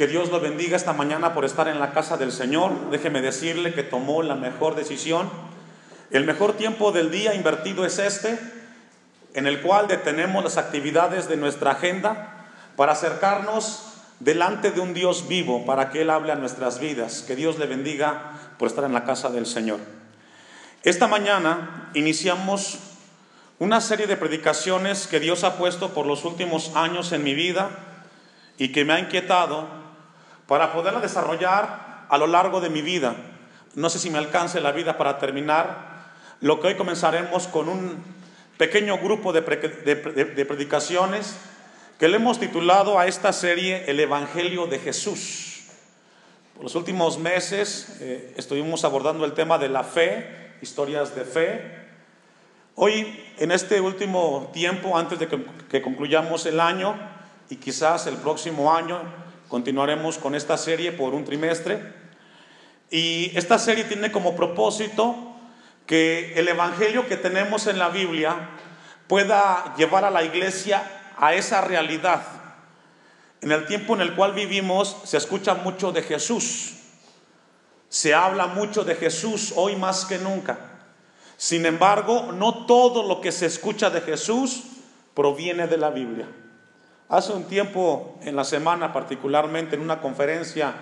Que Dios lo bendiga esta mañana por estar en la casa del Señor. Déjeme decirle que tomó la mejor decisión. El mejor tiempo del día invertido es este, en el cual detenemos las actividades de nuestra agenda para acercarnos delante de un Dios vivo, para que Él hable a nuestras vidas. Que Dios le bendiga por estar en la casa del Señor. Esta mañana iniciamos una serie de predicaciones que Dios ha puesto por los últimos años en mi vida y que me ha inquietado para poderla desarrollar a lo largo de mi vida. No sé si me alcance la vida para terminar. Lo que hoy comenzaremos con un pequeño grupo de, predicaciones que le hemos titulado a esta serie El Evangelio de Jesús. Por los últimos meses eh, estuvimos abordando el tema de la fe historias de fe. Hoy, en este último tiempo, antes de que, concluyamos el año y quizás el próximo año, continuaremos con esta serie por un trimestre. Y esta serie tiene como propósito que el Evangelio que tenemos en la Biblia pueda llevar a la iglesia a esa realidad. En el tiempo en el cual vivimos se escucha mucho de Jesús, se habla mucho de Jesús hoy más que nunca. Sin embargo, no todo lo que se escucha de Jesús proviene de la Biblia. Hace un tiempo, en la semana particularmente, en una conferencia,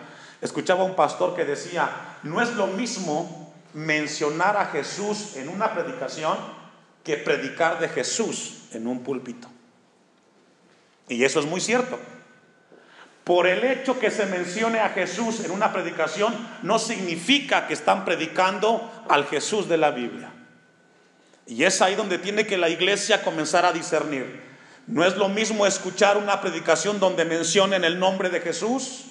escuchaba a un pastor que decía, no es lo mismo mencionar a Jesús en una predicación que predicar de Jesús en un púlpito. Y eso es muy cierto. Por el hecho que se mencione a Jesús en una predicación, no significa que están predicando al Jesús de la Biblia. Y es ahí donde tiene que la iglesia comenzar a discernir. No es lo mismo escuchar una predicación donde mencionen el nombre de Jesús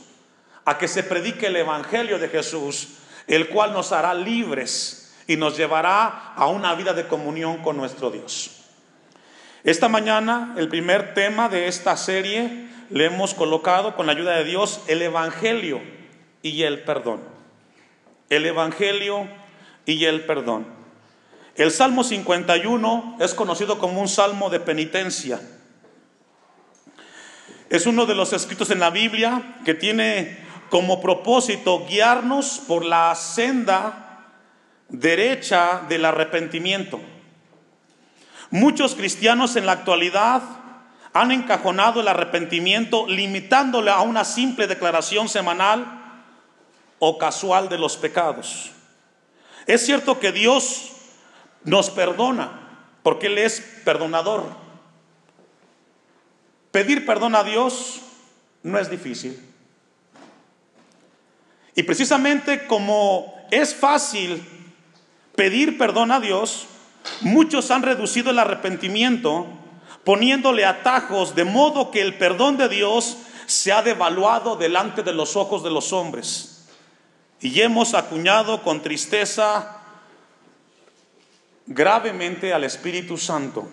a que se predique el Evangelio de Jesús, el cual nos hará libres y nos llevará a una vida de comunión con nuestro Dios. Esta mañana el primer tema de esta serie le hemos colocado con la ayuda de Dios el Evangelio y el perdón. El Evangelio y el perdón. El Salmo 51 es conocido como un salmo de penitencia. Es uno de los escritos en la Biblia que tiene como propósito guiarnos por la senda derecha del arrepentimiento. Muchos cristianos en la actualidad han encajonado el arrepentimiento limitándole a una simple declaración semanal o casual de los pecados. Es cierto que Dios nos perdona porque Él es perdonador. Pedir perdón a Dios no es difícil. Y precisamente como es fácil pedir perdón a Dios, muchos han reducido el arrepentimiento poniéndole atajos de modo que el perdón de Dios se ha devaluado delante de los ojos de los hombres. Y hemos acuñado con tristeza gravemente al Espíritu Santo,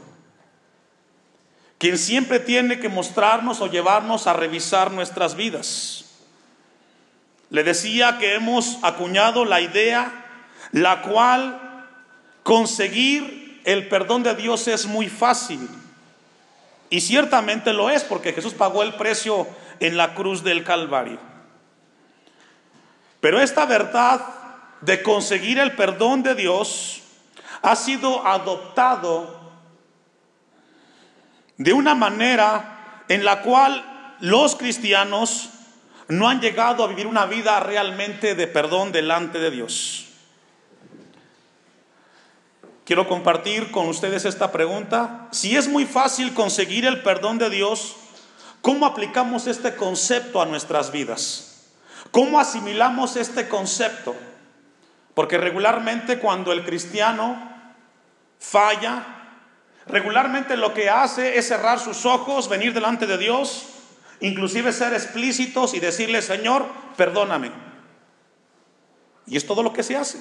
quien siempre tiene que mostrarnos o llevarnos a revisar nuestras vidas. Le decía que hemos acuñado la idea la cual conseguir el perdón de Dios es muy fácil y ciertamente lo es porque Jesús pagó el precio en la cruz del Calvario. Pero esta verdad de conseguir el perdón de Dios ha sido adoptado de una manera en la cual los cristianos no han llegado a vivir una vida realmente de perdón delante de Dios. Quiero compartir con ustedes esta pregunta. Si es muy fácil conseguir el perdón de Dios, ¿cómo aplicamos este concepto a nuestras vidas? ¿Cómo asimilamos este concepto? Porque regularmente cuando el cristiano falla, regularmente lo que hace es cerrar sus ojos, venir delante de Dios, inclusive ser explícitos y decirle, Señor, perdóname. Y es todo lo que se hace,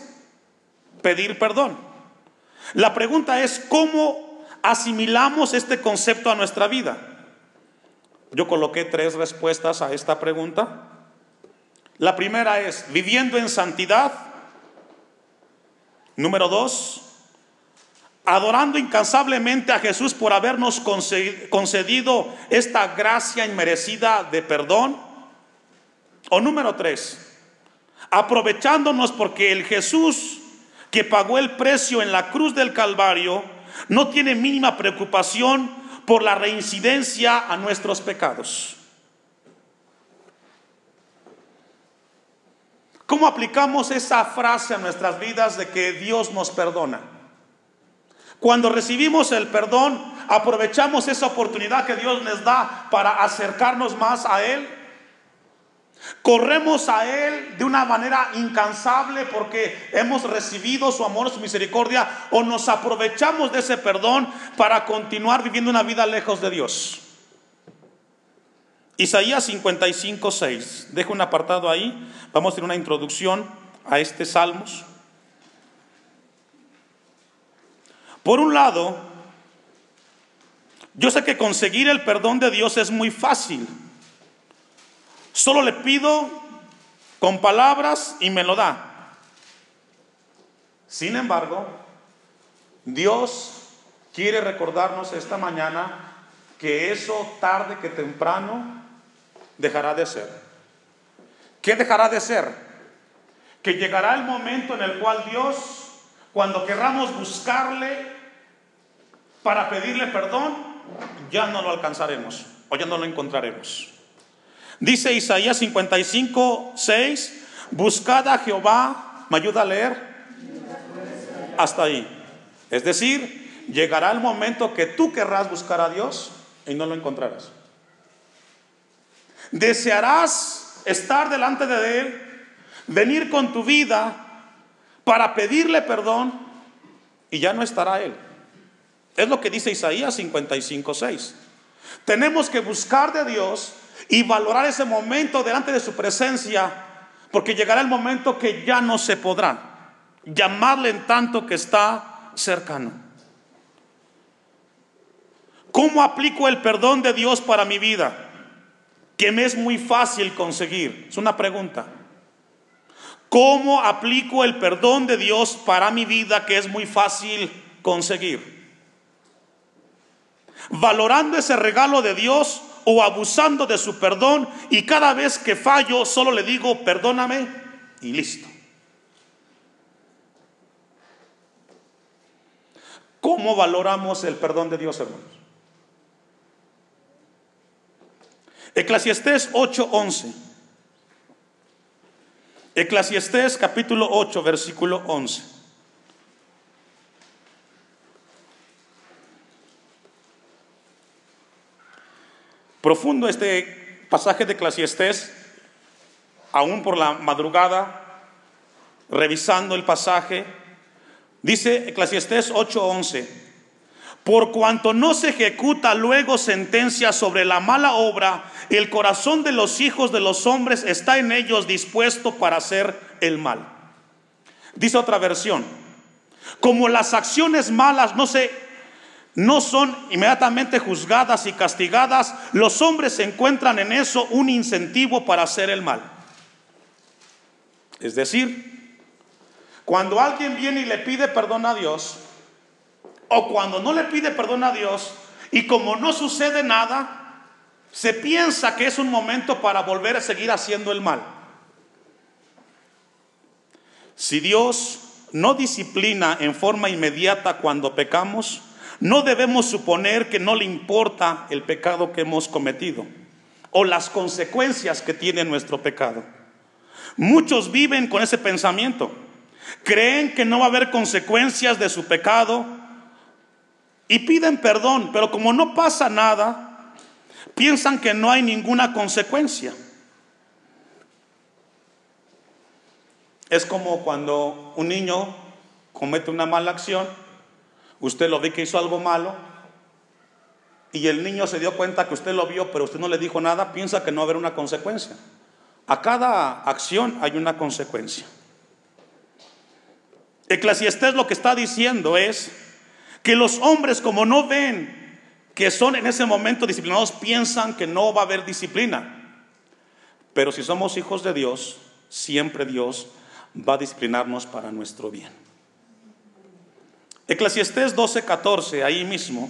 pedir perdón. La pregunta es, ¿cómo asimilamos este concepto a nuestra vida? Yo coloqué tres respuestas a esta pregunta. La primera es, viviendo en santidad. Número dos, adorando incansablemente a Jesús por habernos concedido esta gracia inmerecida de perdón. O número tres, aprovechándonos porque el Jesús que pagó el precio en la cruz del Calvario no tiene mínima preocupación por la reincidencia a nuestros pecados. ¿Cómo aplicamos esa frase a nuestras vidas de que Dios nos perdona? Cuando recibimos el perdón, aprovechamos esa oportunidad que Dios nos da para acercarnos más a Él. Corremos a Él de una manera incansable porque hemos recibido su amor, su misericordia, o nos aprovechamos de ese perdón para continuar viviendo una vida lejos de Dios. Isaías 55, 6. Dejo un apartado ahí. Vamos a tener una introducción a este Salmos. Por un lado, yo sé que conseguir el perdón de Dios es muy fácil. Solo le pido con palabras y me lo da. Sin embargo, Dios quiere recordarnos esta mañana que eso tarde que temprano dejará de ser. ¿Qué dejará de ser? Que llegará el momento en el cual Dios, cuando querramos buscarle para pedirle perdón, ya no lo alcanzaremos o ya no lo encontraremos. Dice Isaías 55, 6, buscad a Jehová, ¿me ayuda a leer? Hasta ahí. Es decir, llegará el momento que tú querrás buscar a Dios y no lo encontrarás. Desearás estar delante de Él, venir con tu vida para pedirle perdón y ya no estará Él. Es lo que dice Isaías 55, 6. Tenemos que buscar de Dios y valorar ese momento delante de su presencia, porque llegará el momento que ya no se podrá llamarle en tanto que está cercano. ¿Cómo aplico el perdón de Dios para mi vida? Que me es muy fácil conseguir. Es una pregunta. ¿Cómo aplico el perdón de Dios para mi vida que es muy fácil conseguir? Valorando ese regalo de Dios o abusando de su perdón y cada vez que fallo solo le digo perdóname y listo. ¿Cómo valoramos el perdón de Dios, hermanos? Eclesiastés 8:11. Eclesiastés capítulo 8, versículo 11. Profundo este pasaje de Eclesiastés, aún por la madrugada, revisando el pasaje, dice Eclesiastés 8:11. Por cuanto no se ejecuta luego sentencia sobre la mala obra, el corazón de los hijos de los hombres está en ellos dispuesto para hacer el mal. Dice otra versión, como las acciones malas no se no son inmediatamente juzgadas y castigadas, los hombres encuentran en eso un incentivo para hacer el mal. Es decir, cuando alguien viene y le pide perdón a Dios, o cuando no le pide perdón a Dios y como no sucede nada, se piensa que es un momento para volver a seguir haciendo el mal. Si Dios no disciplina en forma inmediata cuando pecamos, no debemos suponer que no le importa el pecado que hemos cometido o las consecuencias que tiene nuestro pecado. Muchos viven con ese pensamiento. Creen que no va a haber consecuencias de su pecado y piden perdón, pero como no pasa nada, piensan que no hay ninguna consecuencia. Es como cuando un niño comete una mala acción, usted lo ve que hizo algo malo y el niño se dio cuenta que usted lo vio, pero usted no le dijo nada, piensa que no va a haber una consecuencia. A cada acción hay una consecuencia. Eclesiastés lo que está diciendo es que los hombres como no ven que son en ese momento disciplinados, piensan que no va a haber disciplina. Pero si somos hijos de Dios, siempre Dios va a disciplinarnos para nuestro bien. Eclesiastés 12:14, ahí mismo.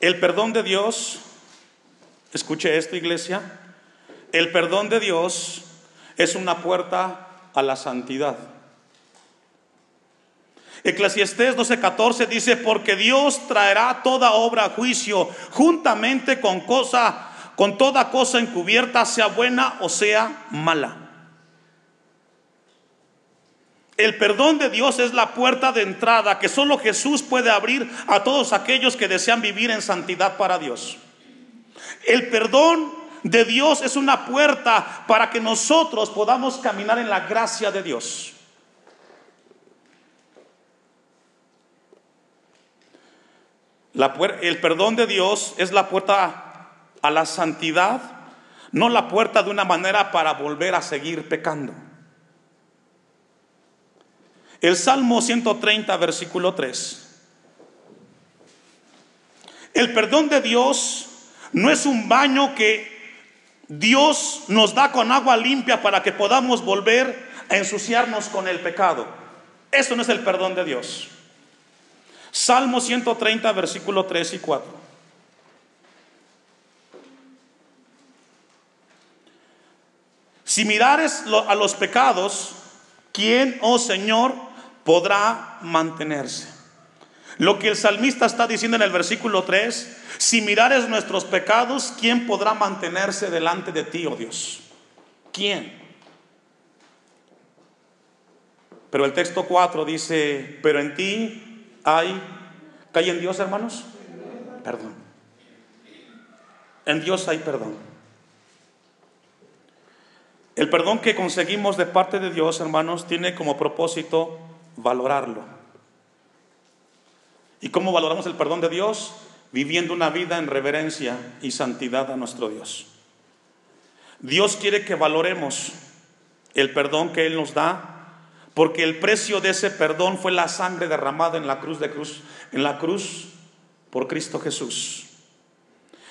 El perdón de Dios, escuche esto iglesia, el perdón de Dios es una puerta a la santidad. Eclesiastés 12:14 dice, porque Dios traerá toda obra a juicio juntamente con cosa, con toda cosa encubierta, sea buena o sea mala. El perdón de Dios es la puerta de entrada que solo Jesús puede abrir a todos aquellos que desean vivir en santidad para Dios. El perdón de Dios es una puerta para que nosotros podamos caminar en la gracia de Dios. el perdón de Dios es la puerta a la santidad, no la puerta de una manera para volver a seguir pecando. El Salmo 130, versículo 3. El perdón de Dios no es un baño que Dios nos da con agua limpia para que podamos volver a ensuciarnos con el pecado. Eso no es el perdón de Dios. Salmo 130, versículo 3 y 4. Si mirares a los pecados, ¿quién, oh Señor, podrá mantenerse? Lo que el salmista está diciendo en el versículo 3, si mirares nuestros pecados, ¿quién podrá mantenerse delante de ti, oh Dios? ¿Quién? Pero el texto 4 dice, pero en ti hay, ¿hay en Dios, hermanos? Perdón. En Dios hay perdón. El perdón que conseguimos de parte de Dios, hermanos, tiene como propósito valorarlo. ¿Y cómo valoramos el perdón de Dios? Viviendo una vida en reverencia y santidad a nuestro Dios. Dios quiere que valoremos el perdón que Él nos da porque el precio de ese perdón fue la sangre derramada en la cruz de cruz, en la cruz por Cristo Jesús.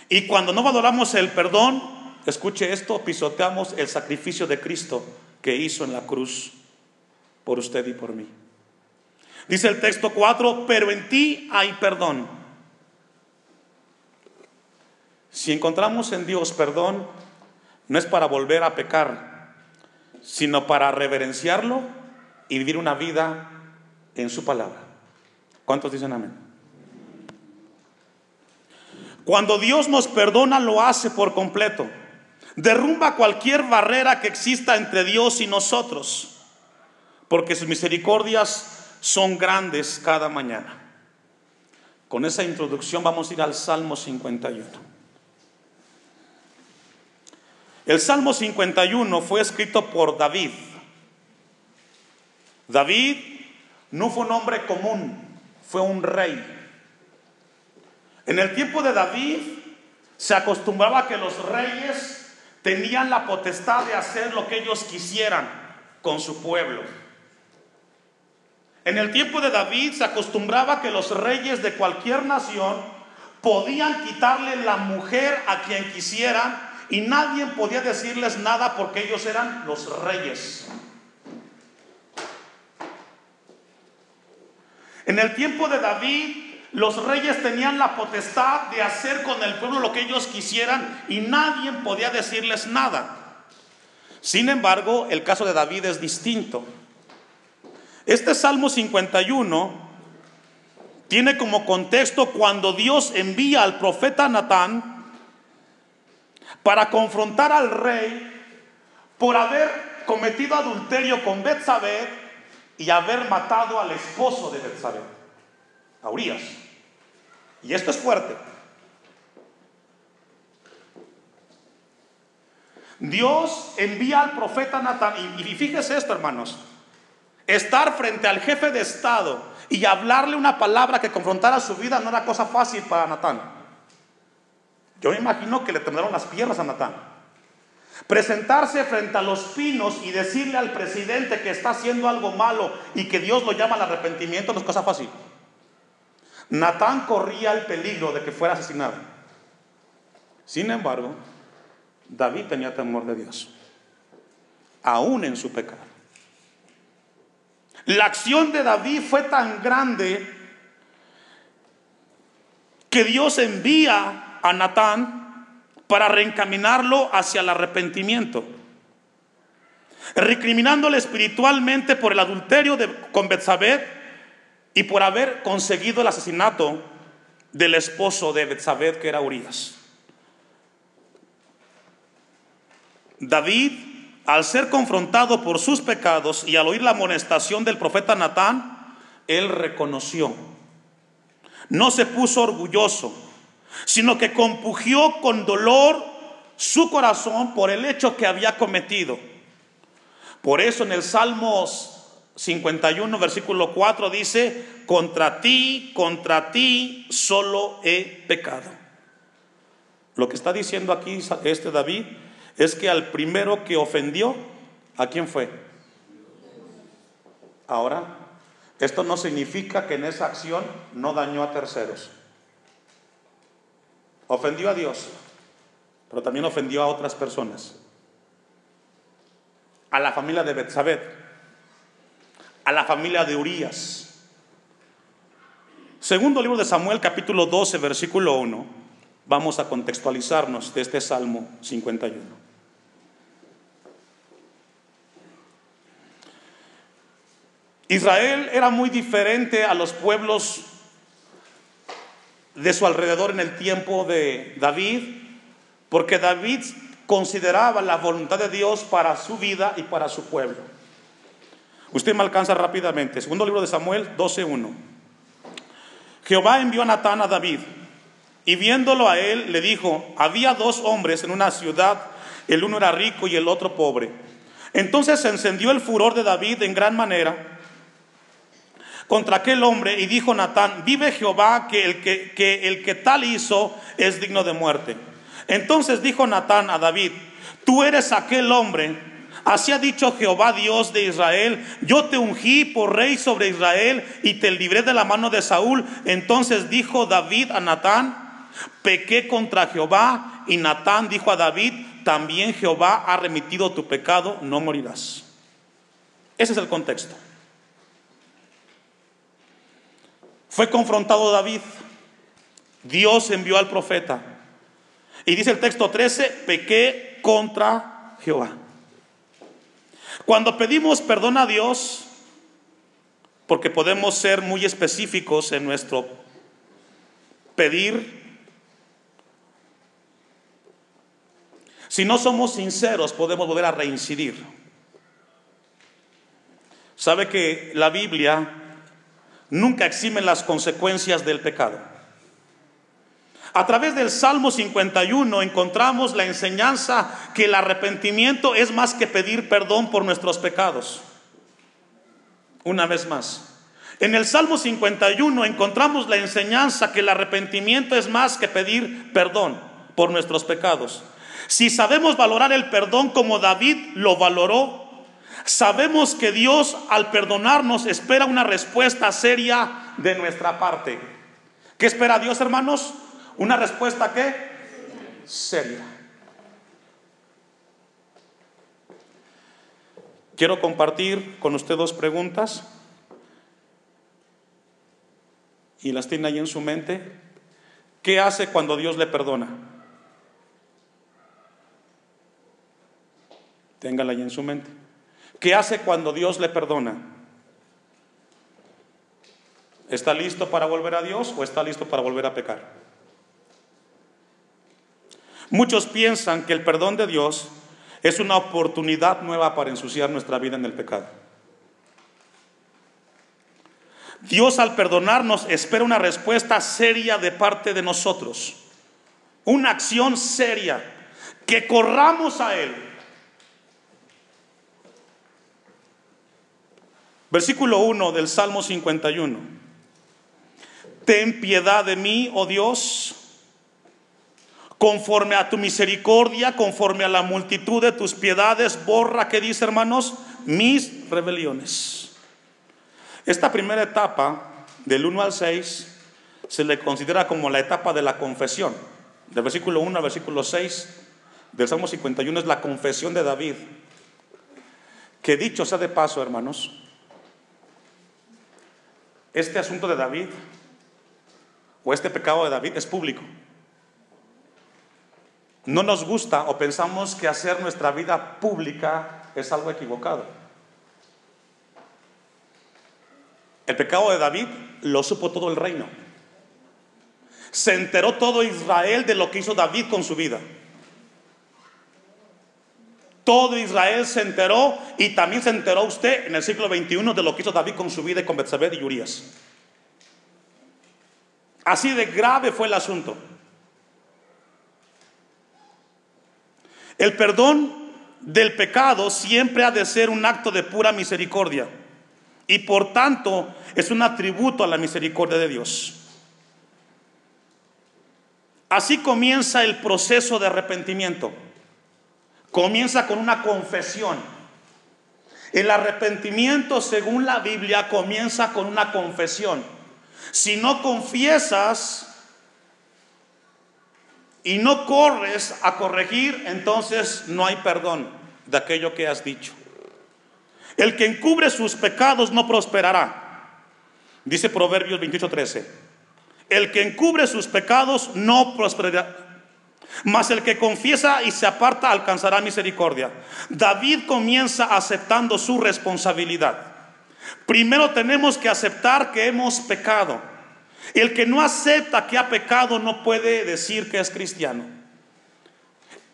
Y cuando no valoramos el perdón, escuche esto, pisoteamos el sacrificio de Cristo que hizo en la cruz por usted y por mí. Dice el texto 4, pero en ti hay perdón. Si encontramos en Dios perdón, no es para volver a pecar, sino para reverenciarlo y vivir una vida en su palabra. ¿Cuántos dicen amén? Cuando Dios nos perdona, lo hace por completo. Derrumba cualquier barrera que exista entre Dios y nosotros, porque sus misericordias son grandes cada mañana. Con esa introducción vamos a ir al Salmo 51. El Salmo 51 fue escrito por David David no fue un hombre común, fue un rey. En el tiempo de David se acostumbraba que los reyes tenían la potestad de hacer lo que ellos quisieran con su pueblo. En el tiempo de David se acostumbraba que los reyes de cualquier nación podían quitarle la mujer a quien quisieran y nadie podía decirles nada porque ellos eran los reyes. En el tiempo de David, los reyes tenían la potestad de hacer con el pueblo lo que ellos quisieran y nadie podía decirles nada. Sin embargo, el caso de David es distinto. Este Salmo 51 tiene como contexto cuando Dios envía al profeta Natán para confrontar al rey por haber cometido adulterio con Betsabé y haber matado al esposo de Betsabé, a Urias. Y esto es fuerte. Dios envía al profeta Natán, y, y fíjese esto, hermanos, estar frente al jefe de Estado y hablarle una palabra que confrontara su vida no era cosa fácil para Natán. Yo me imagino que le temblaron las piernas a Natán. Presentarse frente a los pinos y decirle al presidente que está haciendo algo malo y que Dios lo llama al arrepentimiento no es cosa fácil. Natán corría el peligro de que fuera asesinado. Sin embargo, David tenía temor de Dios, aún en su pecado. La acción de David fue tan grande que Dios envía a Natán para reencaminarlo hacia el arrepentimiento, recriminándole espiritualmente por el adulterio de, con Betsabé y por haber conseguido el asesinato del esposo de Betsabé, que era Urias. David, al ser confrontado por sus pecados y al oír la amonestación del profeta Natán, él reconoció. No se puso orgulloso, sino que compugió con dolor su corazón por el hecho que había cometido. Por eso en el Salmos 51, versículo 4 dice, contra ti, contra ti solo he pecado. Lo que está diciendo aquí este David es que al primero que ofendió, ¿a quién fue? Ahora, esto no significa que en esa acción no dañó a terceros. Ofendió a Dios, pero también ofendió a otras personas. A la familia de Betsabé, a la familia de Urias. Segundo libro de Samuel, capítulo 12, versículo 1. Vamos a contextualizarnos de este Salmo 51. Israel era muy diferente a los pueblos de su alrededor en el tiempo de David, porque David consideraba la voluntad de Dios para su vida y para su pueblo. Usted me alcanza rápidamente. Segundo libro de Samuel 12.1. Jehová envió a Natán a David y viéndolo a él le dijo, había dos hombres en una ciudad, el uno era rico y el otro pobre. Entonces se encendió el furor de David en gran manera contra aquel hombre y dijo Natán, vive Jehová que el que, que el que tal hizo es digno de muerte. Entonces dijo Natán a David, tú eres aquel hombre. Así ha dicho Jehová Dios de Israel, yo te ungí por rey sobre Israel y te libré de la mano de Saúl. Entonces dijo David a Natán, pequé contra Jehová y Natán dijo a David, también Jehová ha remitido tu pecado, no morirás. Ese es el contexto. Fue confrontado David. Dios envió al profeta. Y dice el texto 13, pequé contra Jehová. Cuando pedimos perdón a Dios, porque podemos ser muy específicos en nuestro pedir, si no somos sinceros podemos volver a reincidir. Sabe que la Biblia nunca eximen las consecuencias del pecado. A través del Salmo 51 encontramos la enseñanza que el arrepentimiento es más que pedir perdón por nuestros pecados. Una vez más. En el Salmo 51 encontramos la enseñanza que el arrepentimiento es más que pedir perdón por nuestros pecados. Si sabemos valorar el perdón como David lo valoró, Sabemos que Dios al perdonarnos espera una respuesta seria de nuestra parte. ¿Qué espera Dios, hermanos? Una respuesta que seria. Quiero compartir con usted dos preguntas y las tiene ahí en su mente. ¿Qué hace cuando Dios le perdona? Téngala ahí en su mente. ¿Qué hace cuando Dios le perdona? ¿Está listo para volver a Dios o está listo para volver a pecar? Muchos piensan que el perdón de Dios es una oportunidad nueva para ensuciar nuestra vida en el pecado. Dios al perdonarnos espera una respuesta seria de parte de nosotros, una acción seria, que corramos a Él, Versículo 1 del Salmo 51. Ten piedad de mí, oh Dios, conforme a tu misericordia, conforme a la multitud de tus piedades, borra, que dice hermanos, mis rebeliones. Esta primera etapa, del 1 al 6, se le considera como la etapa de la confesión. Del versículo 1 al versículo 6 del Salmo 51 es la confesión de David. Que dicho sea de paso, hermanos, este asunto de David o este pecado de David es público. No nos gusta o pensamos que hacer nuestra vida pública es algo equivocado. El pecado de David lo supo todo el reino. Se enteró todo Israel de lo que hizo David con su vida. Todo Israel se enteró y también se enteró usted en el siglo XXI de lo que hizo David con su vida y con Betsabé y Urias. Así de grave fue el asunto. El perdón del pecado siempre ha de ser un acto de pura misericordia y por tanto es un atributo a la misericordia de Dios. Así comienza el proceso de arrepentimiento. Comienza con una confesión. El arrepentimiento, según la Biblia, comienza con una confesión. Si no confiesas y no corres a corregir, entonces no hay perdón de aquello que has dicho. El que encubre sus pecados no prosperará. Dice Proverbios 28:13. El que encubre sus pecados no prosperará. Mas el que confiesa y se aparta alcanzará misericordia. David comienza aceptando su responsabilidad. Primero tenemos que aceptar que hemos pecado. El que no acepta que ha pecado no puede decir que es cristiano.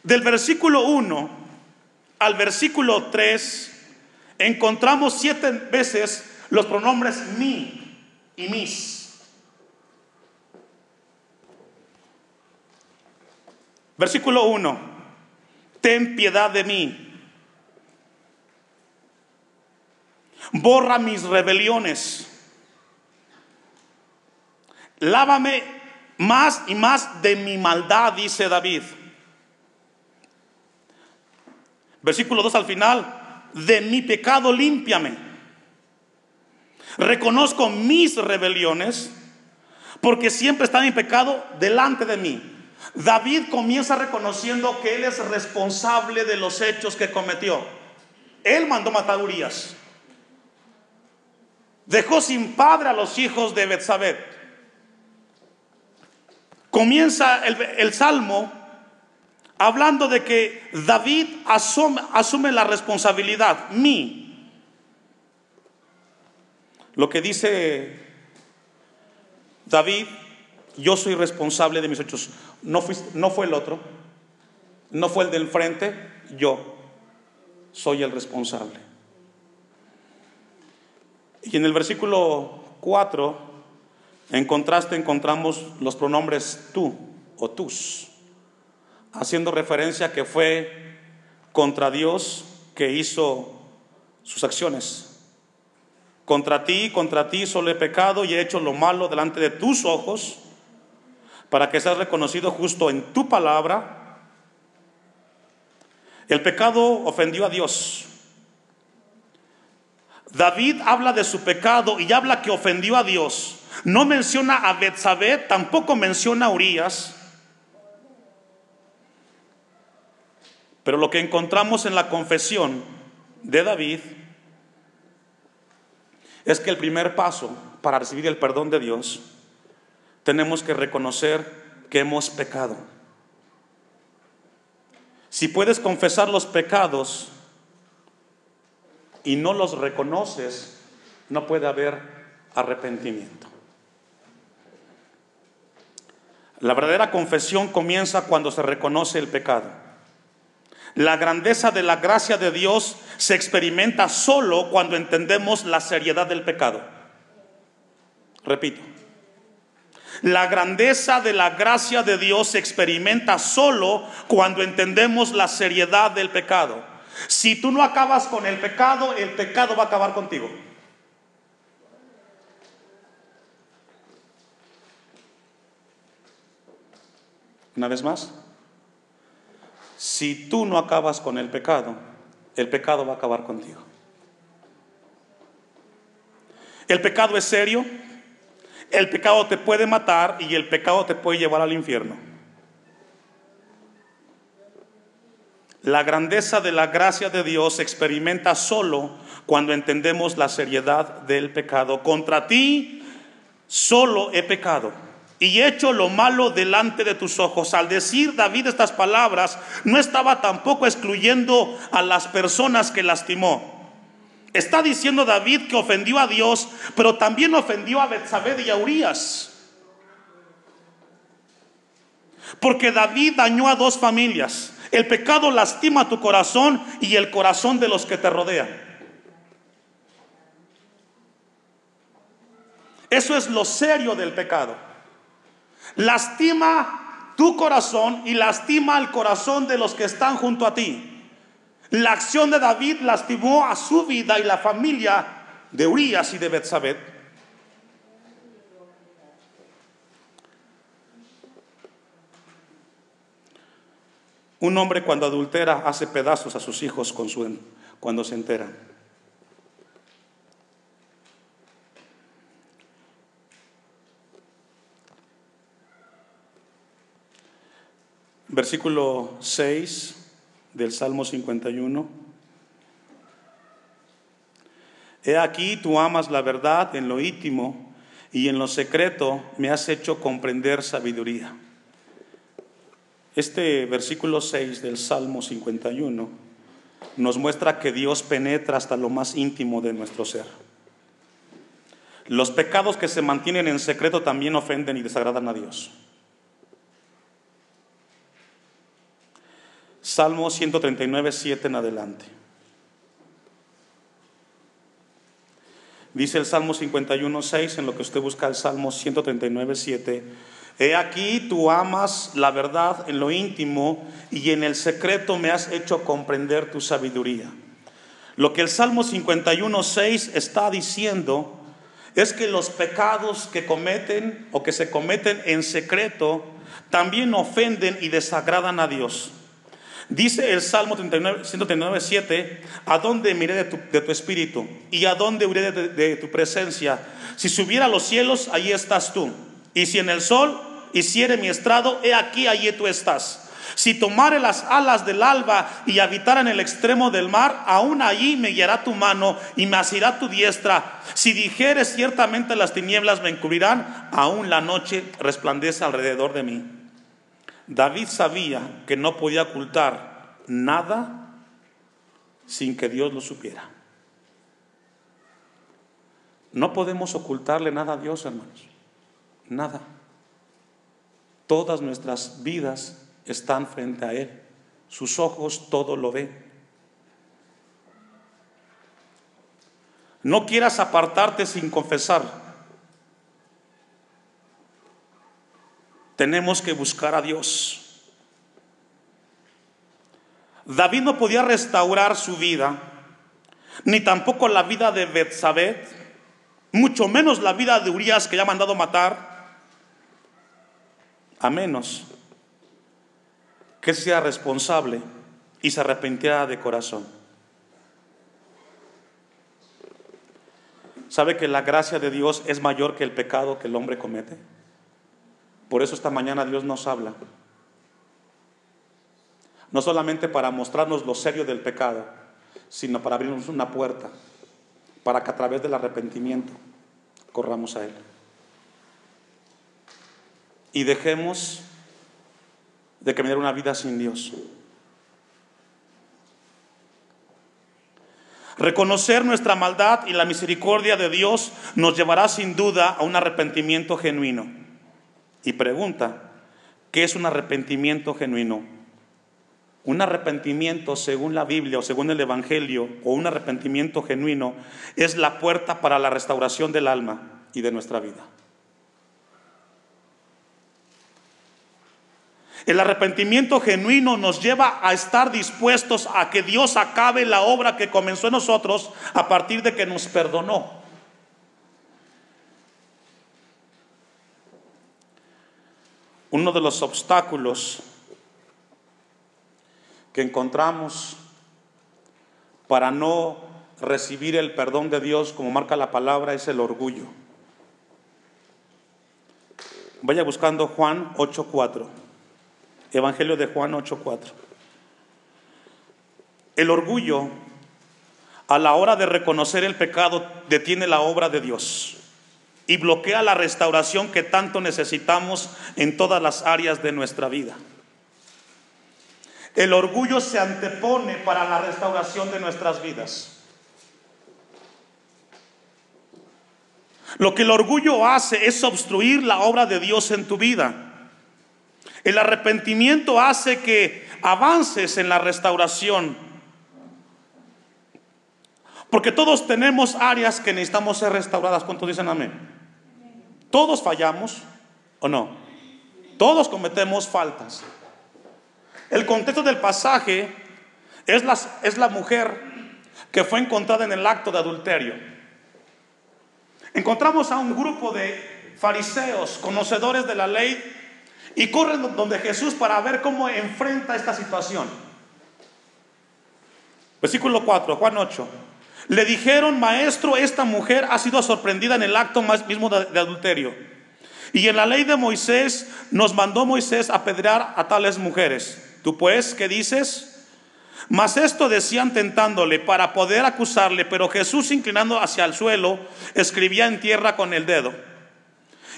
Del versículo 1 al versículo 3 encontramos siete veces los pronombres mi y mis. Versículo 1. Ten piedad de mí. Borra mis rebeliones. Lávame más y más de mi maldad, dice David. Versículo 2 al final de mi pecado límpiame. Reconozco mis rebeliones, porque siempre está mi pecado delante de mí. David comienza reconociendo que él es responsable de los hechos que cometió. Él mandó matar a Urias. Dejó sin padre a los hijos de Betsabé. Comienza el, salmo hablando de que David asume, la responsabilidad, mí. Lo que dice David, yo soy responsable de mis hechos. No, no fue el otro, no fue el del frente, yo soy el responsable. Y en el versículo 4, en contraste, encontramos los pronombres tú o tus haciendo referencia que fue contra Dios que hizo sus acciones. Contra ti, contra ti solo he pecado y he hecho lo malo delante de tus ojos, para que seas reconocido justo en tu palabra. El pecado ofendió a Dios. David habla de su pecado y habla que ofendió a Dios. No menciona a Betsabé, tampoco menciona a Urias. Pero lo que encontramos en la confesión de David es que el primer paso para recibir el perdón de Dios, tenemos que reconocer que hemos pecado. Si puedes confesar los pecados y no los reconoces, no puede haber arrepentimiento. La verdadera confesión comienza cuando se reconoce el pecado. La grandeza de la gracia de Dios se experimenta solo cuando entendemos la seriedad del pecado. Repito, la grandeza de la gracia de Dios se experimenta solo cuando entendemos la seriedad del pecado. Si tú no acabas con el pecado, el pecado va a acabar contigo. Una vez más. Si tú no acabas con el pecado, el pecado va a acabar contigo. El pecado es serio, el pecado te puede matar y el pecado te puede llevar al infierno. La grandeza de la gracia de Dios se experimenta solo cuando entendemos la seriedad del pecado. Contra ti solo he pecado y hecho lo malo delante de tus ojos. Al decir David estas palabras, no estaba tampoco excluyendo a las personas que lastimó. Está diciendo David que ofendió a Dios, pero también ofendió a Betsabé y a Urias. Porque David dañó a dos familias. El pecado lastima tu corazón y el corazón de los que te rodean. Eso es lo serio del pecado lastima tu corazón y lastima el corazón de los que están junto a ti. La acción de David lastimó a su vida y la familia de Urias y de Betsabé. Un hombre cuando adultera hace pedazos a sus hijos cuando se entera. versículo 6 del Salmo 51. He aquí tú amas la verdad en lo íntimo y en lo secreto me has hecho comprender sabiduría. Este versículo 6 del Salmo 51 nos muestra que Dios penetra hasta lo más íntimo de nuestro ser. Los pecados que se mantienen en secreto también ofenden y desagradan a Dios. Salmo 139, 7 en adelante. Dice el Salmo 51, 6, en lo que usted busca el Salmo 139, 7. He aquí tú amas la verdad en lo íntimo y en el secreto me has hecho comprender tu sabiduría. Lo que el Salmo 51, 6 está diciendo es que los pecados que cometen o que se cometen en secreto también ofenden y desagradan a Dios. Dice el Salmo 39, 139, 7, ¿a dónde miré de tu, espíritu? ¿Y a dónde huiré de, de, tu presencia? Si subiera a los cielos, allí estás tú. Y si en el sol hiciere mi estrado, he aquí, allí tú estás. Si tomare las alas del alba y habitara en el extremo del mar, aún allí me guiará tu mano y me asirá tu diestra. Si dijeres ciertamente las tinieblas me encubrirán, aún la noche resplandece alrededor de mí. David sabía que no podía ocultar nada sin que Dios lo supiera. No podemos ocultarle nada a Dios, hermanos. Nada. Todas nuestras vidas están frente a Él. Sus ojos todo lo ven. No quieras apartarte sin confesar. Tenemos que buscar a Dios. David no podía restaurar su vida, ni tampoco la vida de Betsabé, mucho menos la vida de Urias que ya ha mandado matar, a menos que sea responsable y se arrepintiera de corazón. ¿Sabe que la gracia de Dios es mayor que el pecado que el hombre comete? Por eso esta mañana Dios nos habla. No solamente para mostrarnos lo serio del pecado, sino para abrirnos una puerta, para que a través del arrepentimiento corramos a Él. Y dejemos de caminar una vida sin Dios. Reconocer nuestra maldad y la misericordia de Dios nos llevará sin duda a un arrepentimiento genuino. Y pregunta, ¿qué es un arrepentimiento genuino? Un arrepentimiento, según la Biblia o según el Evangelio, o un arrepentimiento genuino, es la puerta para la restauración del alma y de nuestra vida. El arrepentimiento genuino nos lleva a estar dispuestos a que Dios acabe la obra que comenzó en nosotros a partir de que nos perdonó. Uno de los obstáculos que encontramos para no recibir el perdón de Dios, como marca la palabra, es el orgullo. Vaya buscando Juan 8.4. Evangelio de Juan 8.4. El orgullo, a la hora de reconocer el pecado, detiene la obra de Dios. Y bloquea la restauración que tanto necesitamos en todas las áreas de nuestra vida. El orgullo se antepone para la restauración de nuestras vidas. Lo que el orgullo hace es obstruir la obra de Dios en tu vida. El arrepentimiento hace que avances en la restauración. Porque todos tenemos áreas que necesitamos ser restauradas. ¿Cuántos dicen amén? Todos fallamos o no. Todos cometemos faltas. El contexto del pasaje es la, mujer que fue encontrada en el acto de adulterio. Encontramos a un grupo de fariseos, conocedores de la ley, y corren donde Jesús para ver cómo enfrenta esta situación. Versículo 4, Juan 8. Le dijeron, maestro, esta mujer ha sido sorprendida en el acto mismo de, adulterio. Y en la ley de Moisés nos mandó Moisés apedrear a tales mujeres. Tú pues, ¿qué dices? Mas esto decían tentándole para poder acusarle, pero Jesús inclinando hacia el suelo, escribía en tierra con el dedo.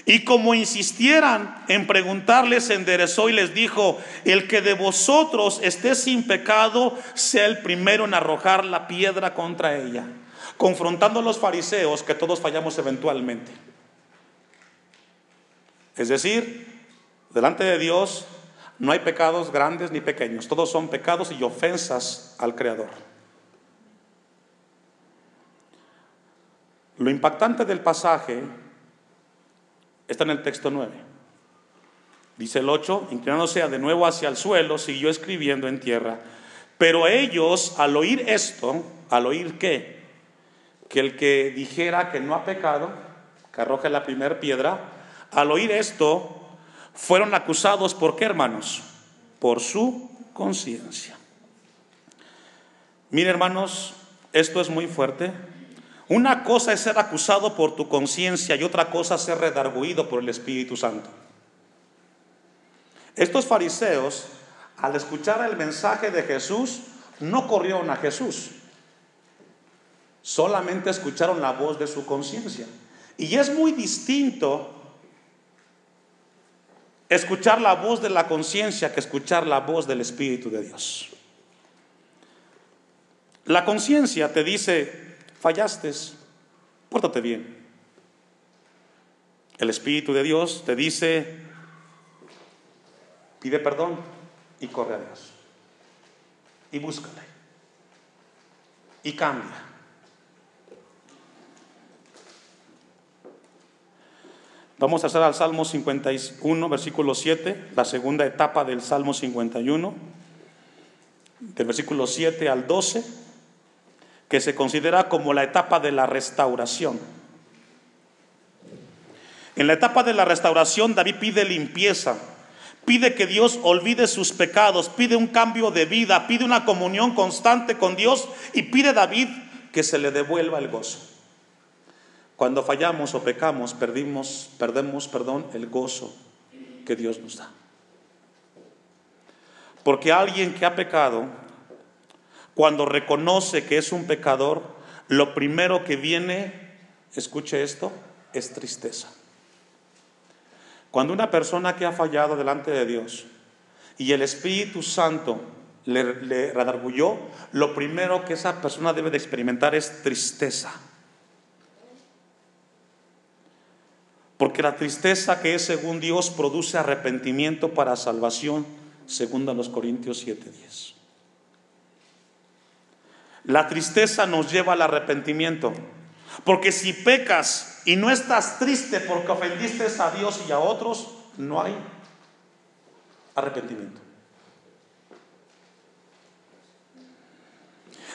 Y como insistieran en preguntarle, se enderezó y les dijo, el que de vosotros esté sin pecado, sea el primero en arrojar la piedra contra ella, confrontando a los fariseos que todos fallamos eventualmente. Es decir, delante de Dios no hay pecados grandes ni pequeños, todos son pecados y ofensas al Creador. Lo impactante del pasaje está en el texto 9. Dice el 8, inclinándose de nuevo hacia el suelo, siguió escribiendo en tierra. Pero ellos, al oír esto, al oír qué? Que el que dijera que no ha pecado, que arroje la primera piedra, al oír esto, fueron acusados por qué, hermanos? Por su conciencia. Mire, hermanos, esto es muy fuerte. Una cosa es ser acusado por tu conciencia y otra cosa es ser redarguido por el Espíritu Santo. Estos fariseos, al escuchar el mensaje de Jesús, no corrieron a Jesús, solamente escucharon la voz de su conciencia. Y es muy distinto escuchar la voz de la conciencia que escuchar la voz del Espíritu de Dios. La conciencia te dice, fallaste, pórtate bien. El Espíritu de Dios te dice, pide perdón y corre a Dios. Y búscale. Y cambia. Vamos a hacer al Salmo 51, versículo 7, la segunda etapa del Salmo 51, del versículo 7 al 12, que se considera como la etapa de la restauración. En la etapa de la restauración David pide limpieza, pide que Dios olvide sus pecados, pide un cambio de vida, pide una comunión constante con Dios y pide David que se le devuelva el gozo. Cuando fallamos o pecamos, perdimos, perdemos, perdón, el gozo que Dios nos da. Porque alguien que ha pecado, cuando reconoce que es un pecador, lo primero que viene, escuche esto, es tristeza. Cuando una persona que ha fallado delante de Dios y el Espíritu Santo le, le lo primero que esa persona debe de experimentar es tristeza. Porque la tristeza que es según Dios produce arrepentimiento para salvación, según a los Corintios 7:10. La tristeza nos lleva al arrepentimiento. Porque si pecas y no estás triste porque ofendiste a Dios y a otros, no hay arrepentimiento.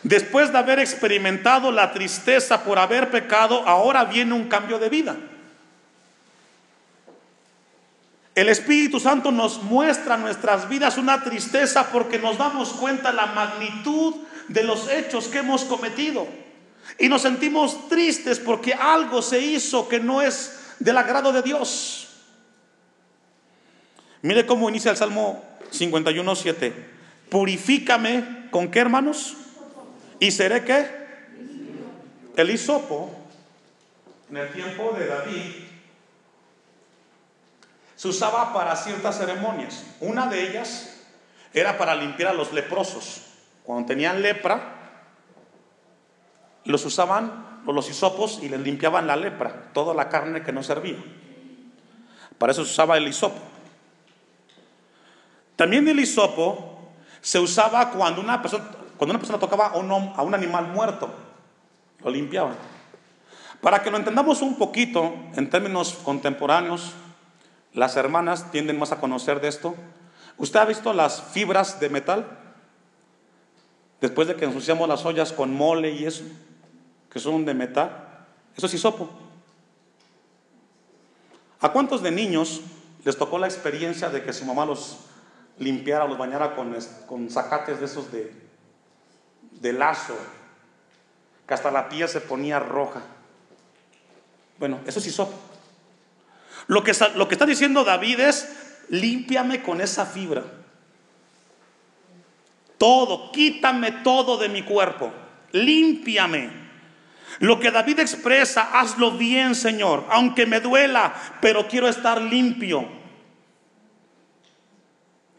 Después de haber experimentado la tristeza por haber pecado, ahora viene un cambio de vida. El Espíritu Santo nos muestra en nuestras vidas una tristeza porque nos damos cuenta la magnitud de los hechos que hemos cometido. Y nos sentimos tristes porque algo se hizo que no es del agrado de Dios. Mire cómo inicia el Salmo 51.7. Purifícame con qué hermanos? Y seré qué? El hisopo en el tiempo de David, se usaba para ciertas ceremonias. Una de ellas era para limpiar a los leprosos. Cuando tenían lepra, los usaban los hisopos y les limpiaban la lepra, toda la carne que no servía. Para eso se usaba el hisopo. También el hisopo se usaba cuando una persona, cuando una persona tocaba a un, a un animal muerto, lo limpiaban. Para que lo entendamos un poquito en términos contemporáneos, las hermanas tienden más a conocer de esto. ¿Usted ha visto las fibras de metal? Después de que ensuciamos las ollas con mole y eso, que son de metal, eso es hisopo. ¿A cuántos de niños les tocó la experiencia de que su mamá los limpiara, los bañara con, con zacates de esos de, de lazo, que hasta la piel se ponía roja? Bueno, eso es hisopo. Lo que, lo que está diciendo David es, límpiame con esa fibra. Todo, quítame todo de mi cuerpo. Límpiame. Lo que David expresa, hazlo bien, Señor, aunque me duela, pero quiero estar limpio.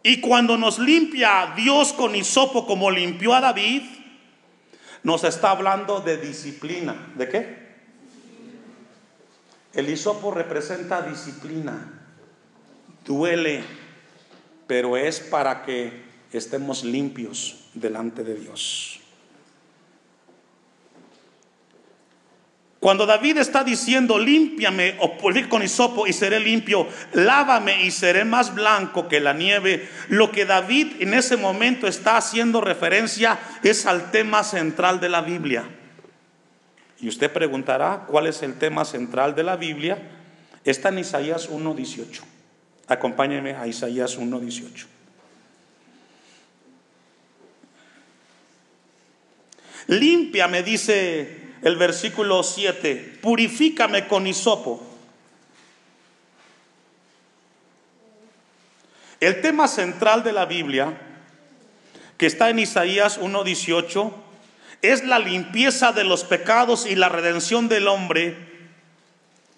Y cuando nos limpia Dios con hisopo como limpió a David, nos está hablando de disciplina. ¿De qué? El hisopo representa disciplina. Duele, pero es para que estemos limpios delante de Dios. Cuando David está diciendo, límpiame o con hisopo y seré limpio, lávame y seré más blanco que la nieve, lo que David en ese momento está haciendo referencia es al tema central de la Biblia. Y usted preguntará, ¿cuál es el tema central de la Biblia? Está en Isaías 1.18. Acompáñeme a Isaías 1.18. Límpiame, dice el versículo 7, purifícame con hisopo. El tema central de la Biblia, que está en Isaías 1.18, es la limpieza de los pecados y la redención del hombre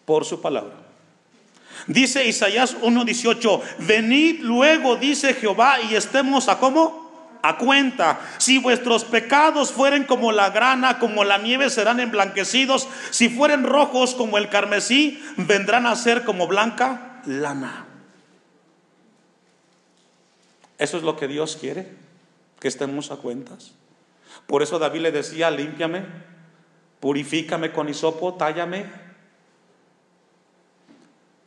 por su palabra. Dice Isaías 1.18, venid luego, dice Jehová, y estemos a cómo? A cuenta. Si vuestros pecados fueren como la grana, como la nieve, serán emblanquecidos. Si fueren rojos como el carmesí, vendrán a ser como blanca lana. Eso es lo que Dios quiere, que estemos a cuentas. Por eso David le decía, límpiame, purifícame con hisopo, tállame.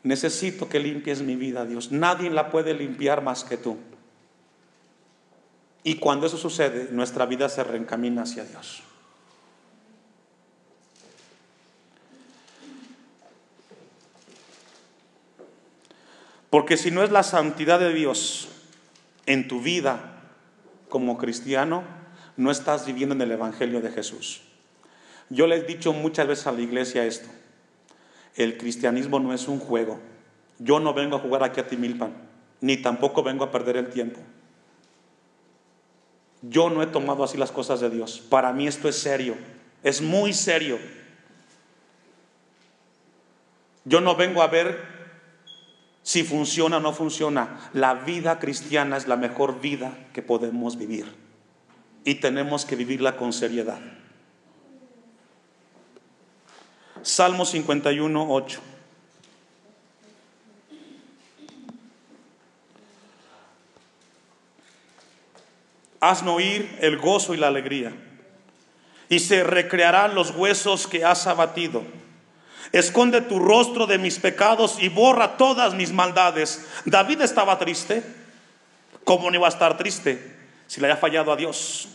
Necesito que limpies mi vida, Dios. Nadie la puede limpiar más que tú. Y cuando eso sucede, nuestra vida se reencamina hacia Dios. Porque si no es la santidad de Dios en tu vida como cristiano, no estás viviendo en el Evangelio de Jesús. Yo le he dicho muchas veces a la iglesia esto. El cristianismo no es un juego. Yo no vengo a jugar aquí a Timilpan, ni tampoco vengo a perder el tiempo. Yo no he tomado así las cosas de Dios. Para mí esto es serio, es muy serio. Yo no vengo a ver si funciona o no funciona. La vida cristiana es la mejor vida que podemos vivir. Y tenemos que vivirla con seriedad. Salmo 51, 8. Hazme oír el gozo y la alegría, y se recrearán los huesos que has abatido. Esconde tu rostro de mis pecados y borra todas mis maldades. David estaba triste. ¿Cómo no iba a estar triste si le haya fallado a Dios?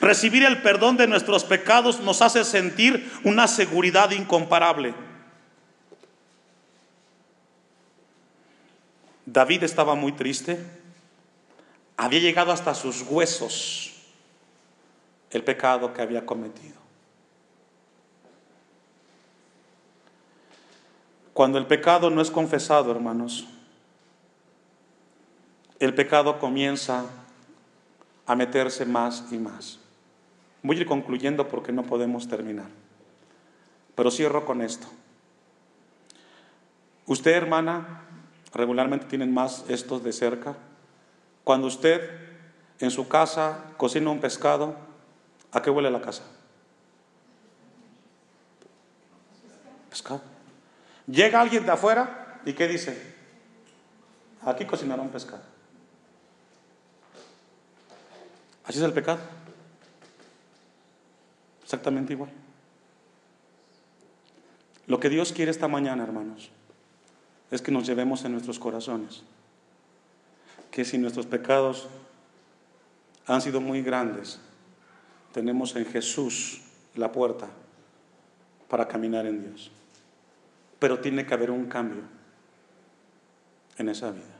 Recibir el perdón de nuestros pecados nos hace sentir una seguridad incomparable. David estaba muy triste había llegado hasta sus huesos el pecado que había cometido. Cuando el pecado no es confesado, hermanos, el pecado comienza a meterse más y más. Voy a ir concluyendo porque no podemos terminar. Pero cierro con esto. Usted, hermana, regularmente tienen más estos de cerca. Cuando usted en su casa cocina un pescado, ¿a qué huele la casa? Pescado. Llega alguien de afuera y ¿qué dice? Aquí cocinaron pescado. Así es el pecado. Exactamente igual. Lo que Dios quiere esta mañana, hermanos, es que nos llevemos en nuestros corazones. Que si nuestros pecados han sido muy grandes, tenemos en Jesús la puerta para caminar en Dios. Pero tiene que haber un cambio en esa vida.